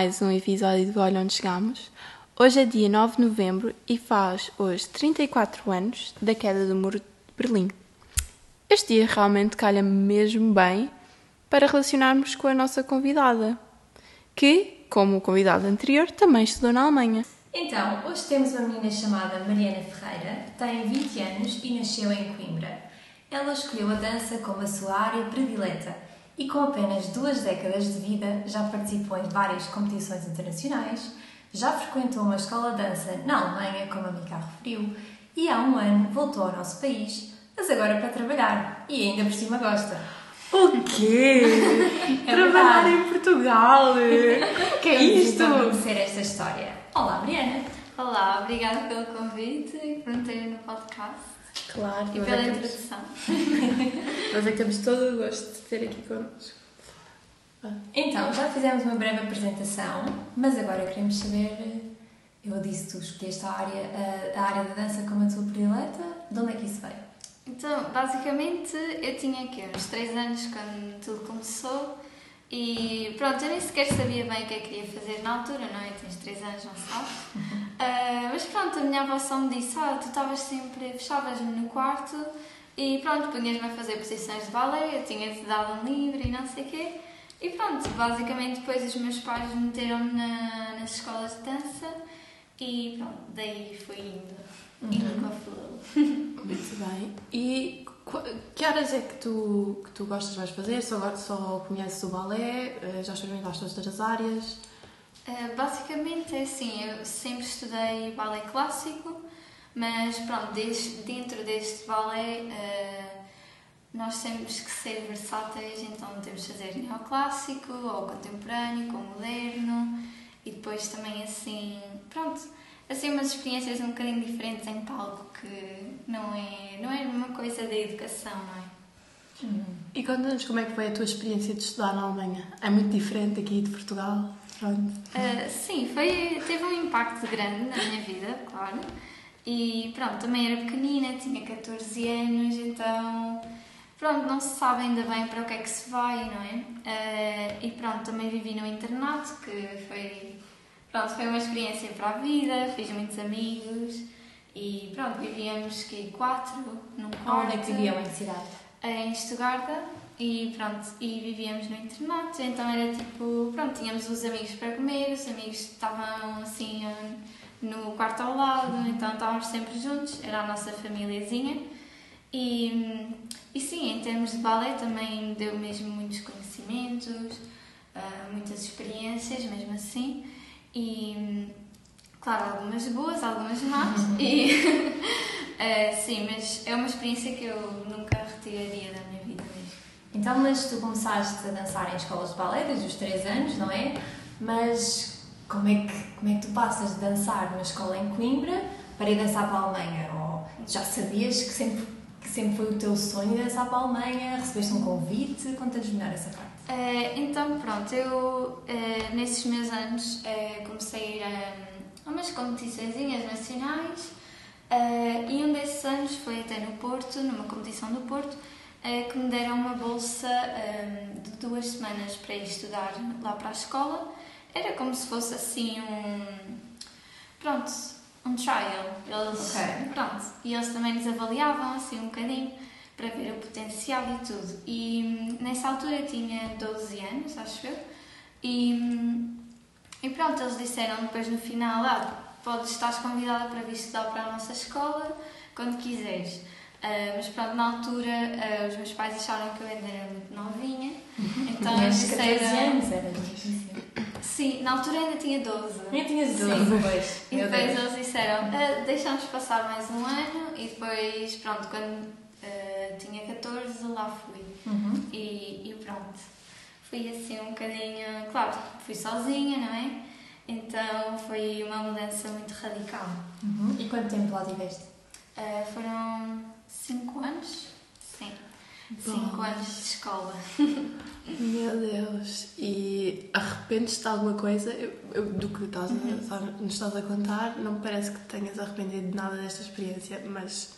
mais um episódio do Olha Onde Chegamos. Hoje é dia 9 de novembro e faz hoje 34 anos da queda do Muro de Berlim. Este dia realmente calha mesmo bem para relacionarmos com a nossa convidada, que, como o convidado anterior, também estudou na Alemanha. Então, hoje temos uma menina chamada Mariana Ferreira, tem 20 anos e nasceu em Coimbra. Ela escolheu a dança como a sua área predileta e com apenas duas décadas de vida já participou em várias competições internacionais, já frequentou uma escola de dança na Alemanha, como a Mica referiu, e há um ano voltou ao nosso país, mas agora para trabalhar e ainda por cima gosta. O quê? É Trabalhar verdade. em Portugal? que é isto? Para conhecer esta história. Olá, Mariana! Olá, obrigada pelo convite e por me terem no podcast Claro, e pela é, introdução. nós é que temos todo o gosto de ter aqui connosco. Então, já fizemos uma breve apresentação, mas agora queremos saber. Eu disse que tu escolheste a área, a, a área da dança como a tua predileta, de onde é que isso veio? Então, basicamente, eu tinha aqui uns 3 anos quando tudo começou e pronto, eu nem sequer sabia bem o que é que queria fazer na altura, não é? Tens 3 anos, não sabes? Ah, mas pronto, a minha avó só me disse: ah, tu estavas sempre, fechavas-me no quarto e pronto, punhas-me a fazer posições de balé, eu tinha-te dado um livro e não sei o quê. E pronto, basicamente depois os meus pais meteram-me na, nas escolas de dança e pronto, daí fui indo. E nunca fui. Muito bem. E qu- que horas é que tu, que tu gostas mais de fazer? Só, só conheces o balé? Eh, Já experimentaste as outras áreas? Uh, basicamente é assim, eu sempre estudei balé clássico, mas pronto, desde, dentro deste balé uh, nós temos que ser versáteis, então temos de fazer neoclássico, ou contemporâneo, ou moderno, e depois também assim, pronto, assim umas experiências um bocadinho diferentes em palco que não é, não é uma coisa da educação, não é? E conta-nos como é que foi a tua experiência de estudar na Alemanha? É muito diferente aqui de Portugal? Pronto. Uh, sim, foi, teve um impacto grande na minha vida, claro. E pronto, também era pequenina, tinha 14 anos, então pronto, não se sabe ainda bem para o que é que se vai, não é? Uh, e pronto, também vivi no internato, que foi, pronto, foi uma experiência para a vida, fiz muitos amigos e pronto, vivíamos que quatro num quarto Onde é que viviam? Em que cidade? em Stuttgart e pronto, e vivíamos no internato, então era tipo, pronto, tínhamos os amigos para comer, os amigos estavam assim no quarto ao lado, então estávamos sempre juntos, era a nossa famíliazinha. E, e sim, em termos de balé também me deu mesmo muitos conhecimentos, ah, muitas experiências mesmo assim. E claro, algumas boas, algumas más e eh, sim, mas é uma experiência que eu nunca retiraria da minha vida. Então, mas tu começaste a dançar em escolas de balé desde os 3 anos, não é? Mas como é que, como é que tu passas de dançar numa escola em Coimbra para ir dançar para a Alemanha? Ou já sabias que sempre, que sempre foi o teu sonho dançar para a Alemanha? Recebeste um convite? Conta-nos melhor essa parte. Eh, então, pronto, eu eh, nesses meus anos eh, comecei a ir a, umas competições nacionais e um desses anos foi até no Porto, numa competição do Porto, que me deram uma bolsa eh, de duas semanas para ir estudar lá para a escola. Era como se fosse assim um. Pronto, um trial. Eles, Ok. Pronto, e eles também nos avaliavam assim um bocadinho para ver o potencial e tudo. E hum, nessa altura eu tinha 12 anos, acho eu, e, hum, e pronto, eles disseram depois no final: ah, podes estar convidada para vir estudar para a nossa escola quando quiseres. Ah, mas pronto, na altura ah, os meus pais acharam que eu ainda era muito novinha, então eles Tinhas 14 disseram. anos, era. Sim, na altura ainda tinha 12. Nem tinhas Sim. 12, pois. E depois Deus. eles disseram, "Ah, deixamos passar mais um ano e depois, pronto, quando ah, tinha 14 lá fui. Uhum. E, e pronto, fui assim um bocadinho, claro, fui sozinha, não é? Então foi uma mudança muito radical. Uhum. E quanto tempo lá tiveste? Foram 5 anos? Sim, 5 Bom. anos de escola. Meu Deus. E arrependes-te de alguma coisa? Eu- eu- do que estás a, estás- nos estás a contar, não me parece que te tenhas arrependido de nada desta experiência, mas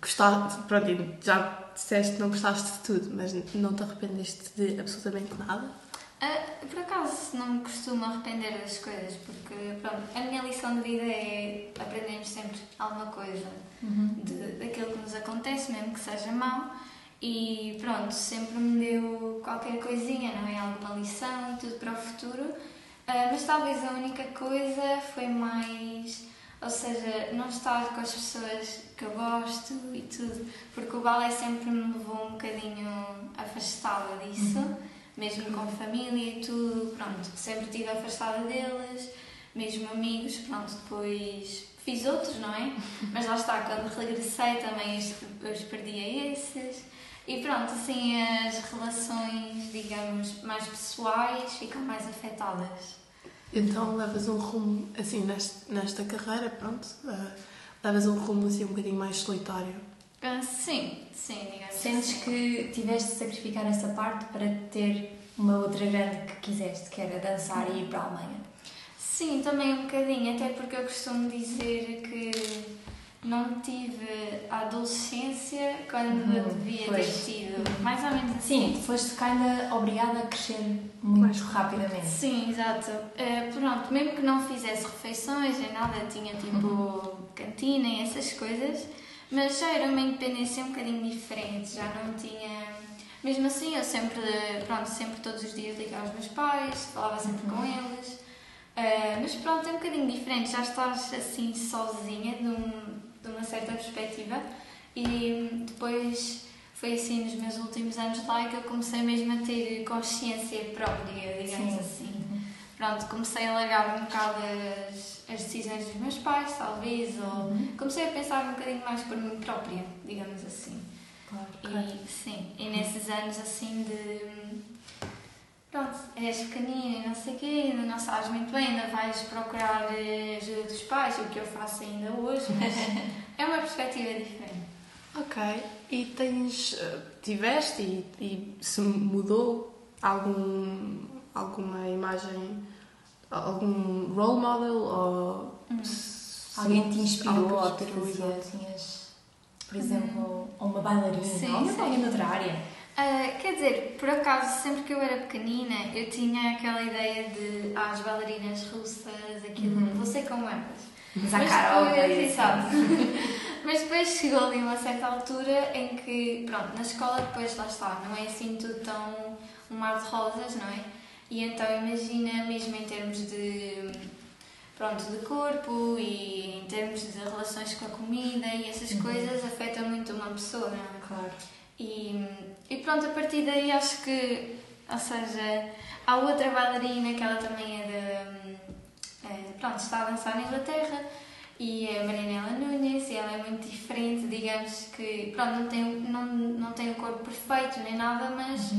gostaste, pronto, já disseste que não gostaste de tudo, mas não te arrependeste de absolutamente nada? Uh, por acaso não me costumo arrepender das coisas, porque pronto, a minha lição de vida é aprendermos sempre alguma coisa Uhum. de, daquilo que nos acontece, mesmo que seja mau, e pronto, sempre me deu qualquer coisinha, não é? Alguma lição tudo para o futuro, Uh, mas talvez a única coisa foi mais. Ou seja, não estar com as pessoas que eu gosto e tudo, porque o balé sempre me levou um bocadinho afastada disso, mesmo com família e tudo, pronto, sempre estive afastada deles, mesmo amigos, pronto, depois fiz outros, não é? Mas lá está, quando regressei também os, perdi a esses. E pronto, assim as relações, digamos, mais pessoais ficam mais afetadas. Então levas um rumo, assim, neste, nesta carreira, pronto, eh, levas um rumo assim um bocadinho mais solitário. Ah, sim, sim, digamos. Sentes assim. que tiveste de sacrificar essa parte para ter uma outra grande que quiseste, que era dançar e ir para a Alemanha? Sim, também um bocadinho, até porque eu costumo dizer que não tive a adolescência quando Uhum, eu devia ter pois. tido. Mais ou menos assim. Sim, foste ainda obrigada a crescer muito Mais rapidamente. Sim, exato. Eh, pronto, mesmo que não fizesse refeições nem nada, tinha tipo cantina e essas coisas, mas já era uma independência um bocadinho diferente, já não tinha. Mesmo assim, eu sempre, pronto, sempre todos os dias ligava aos meus pais, falava sempre com eles, Eh, mas pronto, é um bocadinho diferente, já estás assim sozinha de, um, de uma certa perspectiva e depois foi assim nos meus últimos anos lá que eu comecei mesmo a ter consciência própria, digamos Sim. assim. Pronto, comecei a largar um bocado as, as decisões dos meus pais, talvez, ou comecei a pensar um bocadinho mais por mim própria, digamos assim. Claro, claro. E sim, e nesses anos assim de. Pronto, és pequenina e não sei o quê, ainda não sabes muito bem, ainda vais procurar eh, ajuda dos pais, o que eu faço ainda hoje, mas é uma perspectiva diferente. Ok. E tens, eh, tiveste e, e se mudou algum, alguma imagem, algum role model ou se- Alguém te inspirou ou te fazia, tinhas, por exemplo, ou uma bailarina, Sim, ou sim. alguém de outra área? Ah, quer dizer, por acaso, sempre que eu era pequenina, eu tinha aquela ideia de ah, as bailarinas russas, aquilo, Uhum. vou ser como elas. Mas à Mas cara, depois. Mas depois chegou ali uma certa altura em que, pronto, na escola depois lá está, não é assim tudo tão um mar de rosas, não é? E então imagina, mesmo em termos de, pronto, de corpo e em termos de relações com a comida e essas Uhum. coisas afetam muito uma pessoa, não é? Claro. E, e pronto, a partir daí acho que, ou seja, há outra bailarina que ela também é de. eh, pronto, está a dançar na Inglaterra e é a Marinela Nunes e ela é muito diferente, digamos que, pronto, não tem, não, não tem o corpo perfeito nem nada, mas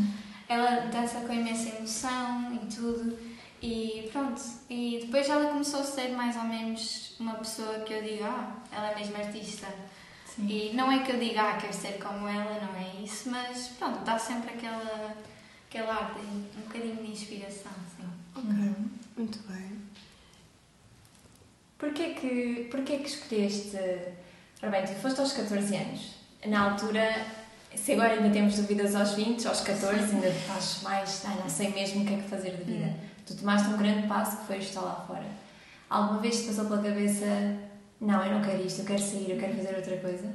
ela dança com imensa emoção e tudo. E pronto, e depois ela começou a ser mais ou menos uma pessoa que eu digo, ah, ela é mesmo artista. Sim. E não é que eu diga, ah, quero ser como ela, não é isso, mas pronto, dá sempre aquela, aquela arte, um bocadinho de inspiração, sim. Ok, Uhum. muito bem. Porquê que, porquê que escolheste... Ora bem, tu foste aos 14 anos. Na altura, se agora ainda temos dúvidas aos 20, aos 14 ainda estás mais... Ah, não sei mesmo o que é que fazer de vida. Tu tomaste um grande passo que foi estar lá fora. Alguma vez te passou pela cabeça não, eu não quero isto, eu quero sair, eu quero fazer outra coisa?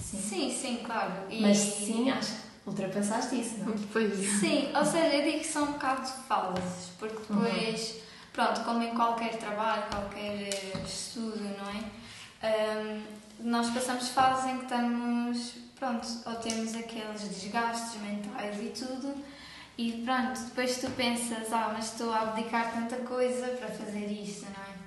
Sim, sim, claro. E- Mas sim, acho que ultrapassaste isso, não? Depois, Sim, ou seja, eu digo que são um bocado de fases, porque depois, pronto, como em qualquer trabalho, qualquer eh, estudo, não é? Ahm, nós passamos fases em que estamos, pronto, ou temos aqueles desgastes mentais e tudo, e pronto, depois tu pensas, ah, mas estou a abdicar tanta coisa para fazer isto, não é?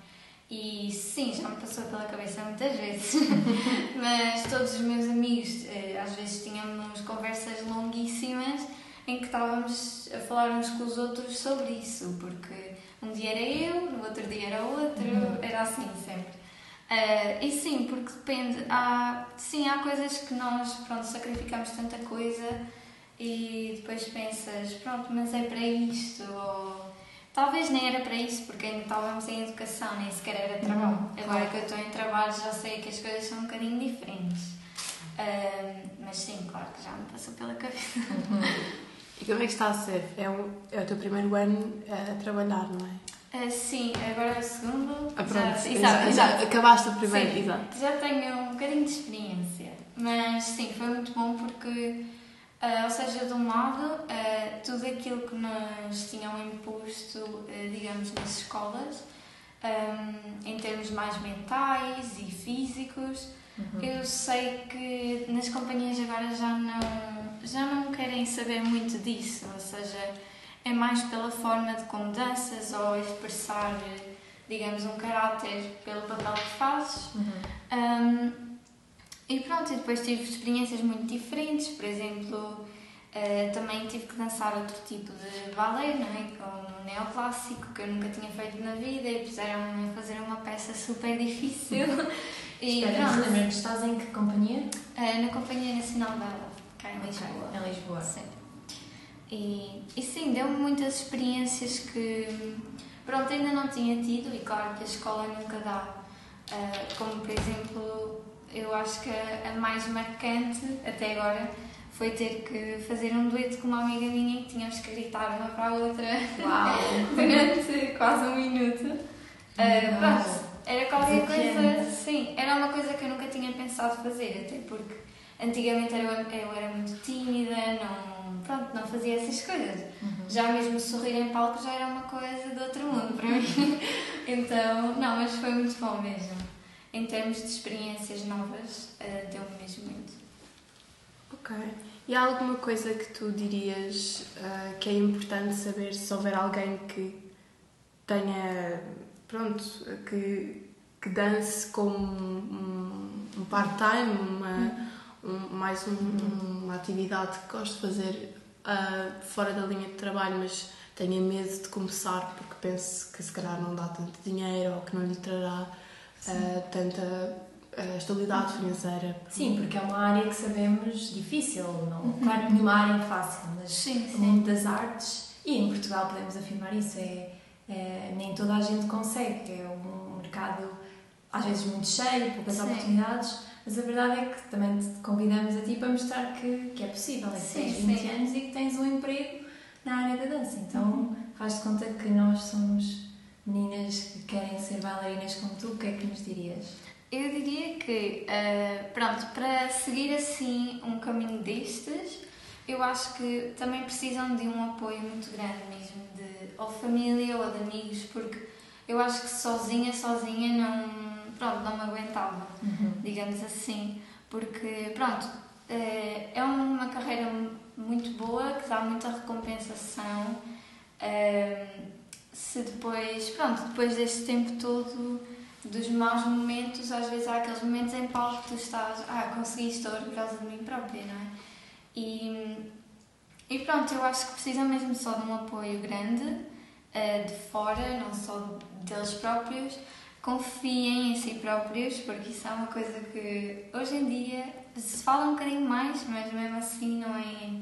E sim, já me passou pela cabeça muitas vezes, mas todos os meus amigos, eh, às vezes tínhamos conversas longuíssimas em que estávamos a falar uns com os outros sobre isso, porque um dia era eu, no outro dia era outro, era assim sempre. Eh, e sim, porque depende, há, sim, há coisas que nós, pronto, sacrificamos tanta coisa e depois pensas, pronto, mas é para isto, ou talvez nem era para isso, porque ainda estávamos em educação, nem sequer era trabalho. Agora que eu estou em trabalho já sei que as coisas são um bocadinho diferentes. Ahm, mas sim, claro que já me passou pela cabeça. E como é que está a ser? É, um, é o teu primeiro ano a trabalhar, não é? Uh, sim, agora é o segundo. Ah, pronto. Já, exato, exato. Acabaste o primeiro, Sim, exato. Já tenho um bocadinho de experiência, mas sim, foi muito bom porque, ah, ou seja, de um lado, ah, tudo aquilo que nos tinham imposto, ah, digamos, nas escolas, ah, em termos mais mentais e físicos, eu sei que nas companhias agora já não, já não querem saber muito disso, ou seja, é mais pela forma de como danças ou expressar, digamos, um caráter pelo papel que fazes. Um, e pronto, e depois tive experiências muito diferentes, por exemplo, eh, também tive que dançar outro tipo de balé, não é? Como neoclássico, que eu nunca tinha feito na vida, e puseram-me a fazer uma peça super difícil. e Espera, pronto, estás em que companhia? eh, na Companhia Nacional da cá em Lisboa. Ok, Em Lisboa. Sim. E, e sim, deu-me muitas experiências que, pronto, ainda não tinha tido, e claro que a escola nunca dá. Ah, como, por exemplo, eu acho que a, a mais marcante até agora foi ter que fazer um dueto com uma amiga minha que tínhamos que gritar uma para a outra durante quase um minuto. Uau. pronto, era qualquer coisa, sim, era uma coisa que eu nunca tinha pensado fazer, até porque antigamente eu, eu era muito tímida, não, pronto, não fazia essas coisas. Já mesmo sorrir em palco já era uma coisa de outro mundo para mim. Então, não, mas foi muito bom mesmo. Em termos de experiências novas, ah, deu-me mesmo muito. Ok. E há alguma coisa que tu dirias ah, que é importante saber se houver alguém que tenha, pronto, que, que dance como um, um part-time, uma, um- mais um- uma atividade que gosto de fazer ah, fora da linha de trabalho, mas tenha medo de começar porque penso que se calhar não dá tanto dinheiro ou que não lhe trará ah, tanta ah, estabilidade financeira. Sim, porque é uma área que sabemos difícil. Não, Claro que nenhuma área é fácil, mas Sim, o mundo das artes, e em Portugal podemos afirmar isso, é, é- nem toda a gente consegue. É um mercado às vezes muito cheio, poucas Sim. oportunidades, mas a verdade é que também te convidamos a ti para mostrar que, que é possível, é que Sim, tens 20 sim. anos e que tens um emprego na área da dança. Então faz de conta que nós somos meninas que querem ser bailarinas como tu, o que é que nos dirias? Eu diria que, eh, pronto, para seguir assim um caminho destes, eu acho que também precisam de um apoio muito grande mesmo, de ou família ou de amigos, porque eu acho que sozinha, sozinha não, pronto, não me aguentava, digamos assim, porque, pronto, eh, é uma carreira muito boa, que dá muita recompensação, eh, se depois, pronto, depois deste tempo todo dos maus momentos, às vezes há aqueles momentos em palco que tu estás, ah, consegui, estou orgulhosa de mim própria, não é? E, e pronto, eu acho que precisam mesmo só de um apoio grande, eh, de fora, não só deles próprios. Confiem em si próprios, porque isso é uma coisa que hoje em dia se fala um bocadinho mais, mas mesmo assim não é,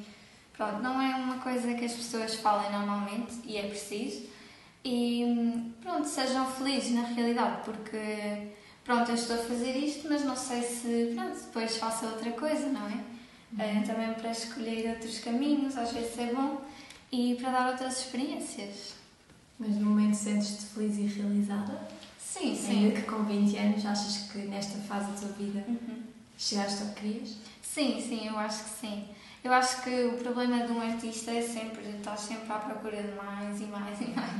pronto, não é uma coisa que as pessoas falem normalmente e é preciso. E pronto, sejam felizes na realidade, porque pronto, eu estou a fazer isto, mas não sei se pronto, depois faço outra coisa, não é? Eh, também para escolher outros caminhos, às vezes é bom, e para dar outras experiências. Mas no momento sentes-te feliz e realizada? Sim, Ainda que com 20 anos achas que nesta fase da tua vida Uhum. chegaste ao que querias? Sim, sim, eu acho que sim. Eu acho que o problema de um artista é sempre estar sempre à procura de mais e mais e mais.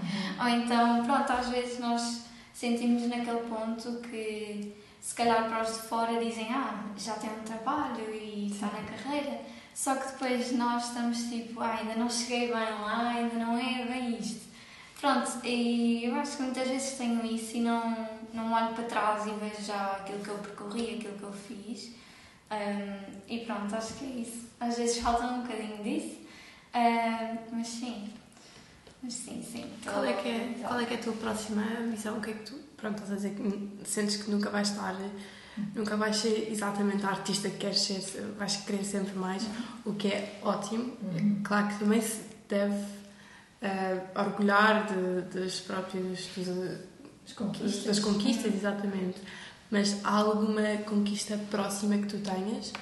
Ou então, pronto, às vezes nós sentimos naquele ponto que se calhar para os de fora dizem ah, já tem um trabalho e está na carreira. Só que depois nós estamos tipo, ah, ainda não cheguei bem lá, ainda não é bem isto. Pronto, e eu acho que muitas vezes tenho isso e não, não olho para trás e vejo já aquilo que eu percorri, aquilo que eu fiz. Um, e pronto, acho que é isso. Às vezes falta um bocadinho disso, um, mas sim. Mas sim, sim. Qual é, que é, qual é que é a tua próxima missão? O que é que tu, pronto, estás a dizer que sentes que nunca vais estar, nunca vais ser exatamente a artista que queres ser, vais querer sempre mais, o que é ótimo. Claro que também se deve eh, orgulhar de, dos próprios, dos, As conquistas. das conquistas, exatamente. Mas há alguma conquista próxima que tu tenhas?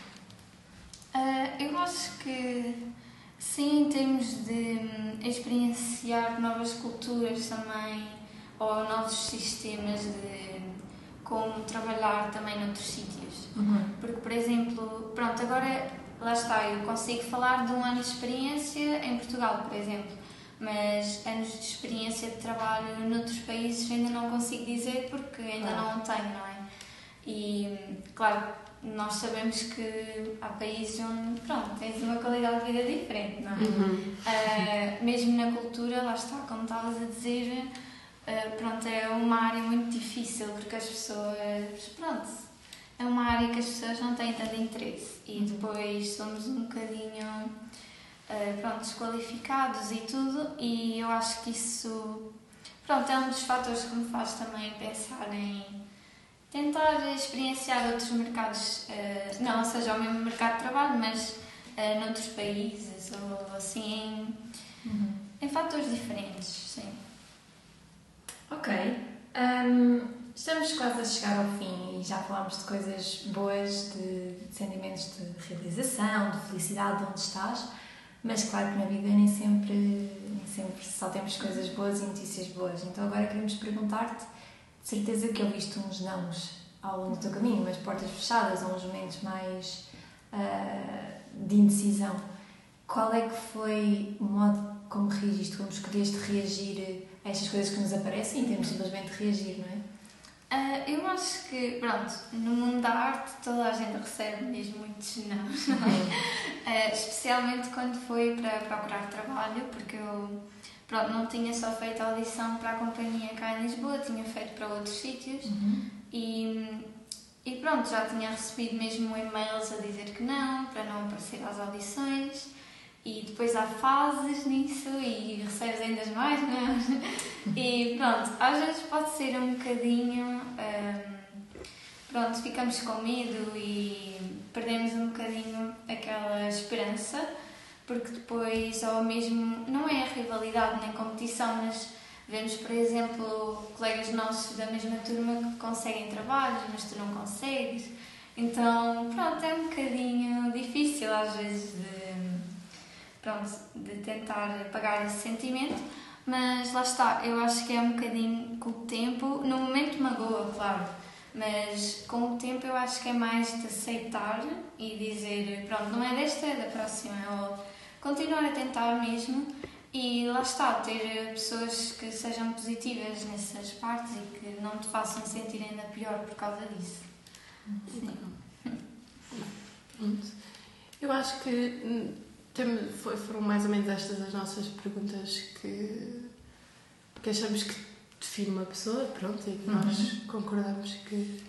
Ah, eu acho que Sim, em termos de hum, experienciar novas culturas também, ou novos sistemas de como trabalhar também noutros sítios. Uhum. Porque, por exemplo, pronto, agora lá está, eu consigo falar de um ano de experiência em Portugal, por exemplo, mas anos de experiência de trabalho noutros países ainda não consigo dizer porque ainda Claro. não tenho, não é? E, claro, nós sabemos que há países onde, pronto, tens uma qualidade de vida diferente, não é? Uhum. Uh, mesmo na cultura, lá está, como estavas a dizer, uh, pronto, é uma área muito difícil porque as pessoas, pronto, é uma área que as pessoas não têm tanto interesse e depois somos um bocadinho, uh, pronto, desqualificados e tudo e eu acho que isso, pronto, é um dos fatores que me faz também pensar em tentar experienciar outros mercados, uh, não seja o mesmo mercado de trabalho, mas uh, noutros países ou assim em Uhum. em fatores diferentes, sim. Ok. Hum, estamos quase a chegar ao fim e já falámos de coisas boas, de sentimentos de realização, de felicidade de onde estás, mas claro que na vida nem sempre, nem sempre só temos coisas boas e notícias boas. Então agora queremos perguntar-te, de certeza que ouviste uns nãos ao longo do teu caminho, umas portas fechadas ou uns momentos mais ah, de indecisão. Qual é que foi o modo como reagiste, como escolheste reagir a estas coisas que nos aparecem e temos simplesmente de reagir, não é? Ah, eu acho que, pronto, no mundo da arte toda a gente recebe mesmo muitos não? Ah, especialmente quando foi para procurar trabalho, porque eu, pronto, não tinha só feito a audição para a companhia cá em Lisboa, tinha feito para outros sítios e, e pronto, já tinha recebido mesmo e-mails a dizer que não, para não aparecer às audições. E depois há fases nisso e recebes ainda mais, não? E pronto, às vezes pode ser um bocadinho. hum, pronto, ficamos com medo e perdemos um bocadinho aquela esperança, porque depois, ou mesmo. Não é rivalidade nem competição, mas vemos, por exemplo, colegas nossos da mesma turma que conseguem trabalhos, mas tu não consegues. Então, pronto, é um bocadinho difícil às vezes de pronto, de tentar apagar esse sentimento, mas lá está, eu acho que é um bocadinho com o tempo, no momento magoa, claro, mas com o tempo eu acho que é mais de aceitar e dizer, pronto, não é desta, é da próxima, ou continuar a tentar mesmo e lá está, ter pessoas que sejam positivas nessas partes e que não te façam sentir ainda pior por causa disso. Sim. Pronto. Eu acho que hum, tem- foi- foram mais ou menos estas as nossas perguntas que, que achamos que define uma pessoa, pronto, e que nós concordamos que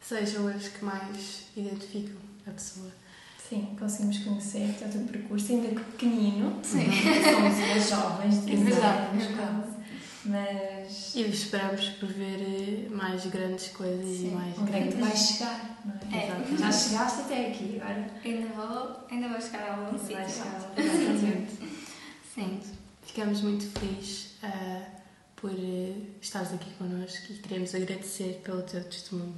sejam as que mais identificam a pessoa. Sim, conseguimos conhecer o teu percurso, ainda que pequenino. Sim. Somos jovens, de É verdade, 16 é verdade. quase. Mas E esperamos por ver eh, mais grandes coisas e Sim. mais onde é que tu grandes. vais chegar, não é? É. Já chegaste até aqui, agora Ainda vou, ainda vou chegar a algum sítio. chegar. Exatamente. Sim. Ficamos muito felizes ah, por eh, estares aqui connosco e queremos agradecer pelo teu testemunho.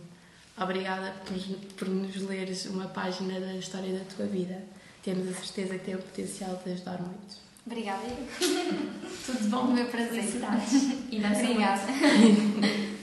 Obrigada por, por nos leres uma página da história da tua vida. Temos a certeza que tem o potencial de ajudar muito. Obrigada. Tudo bom, meu prazer. felicidades. E muito. Obrigada.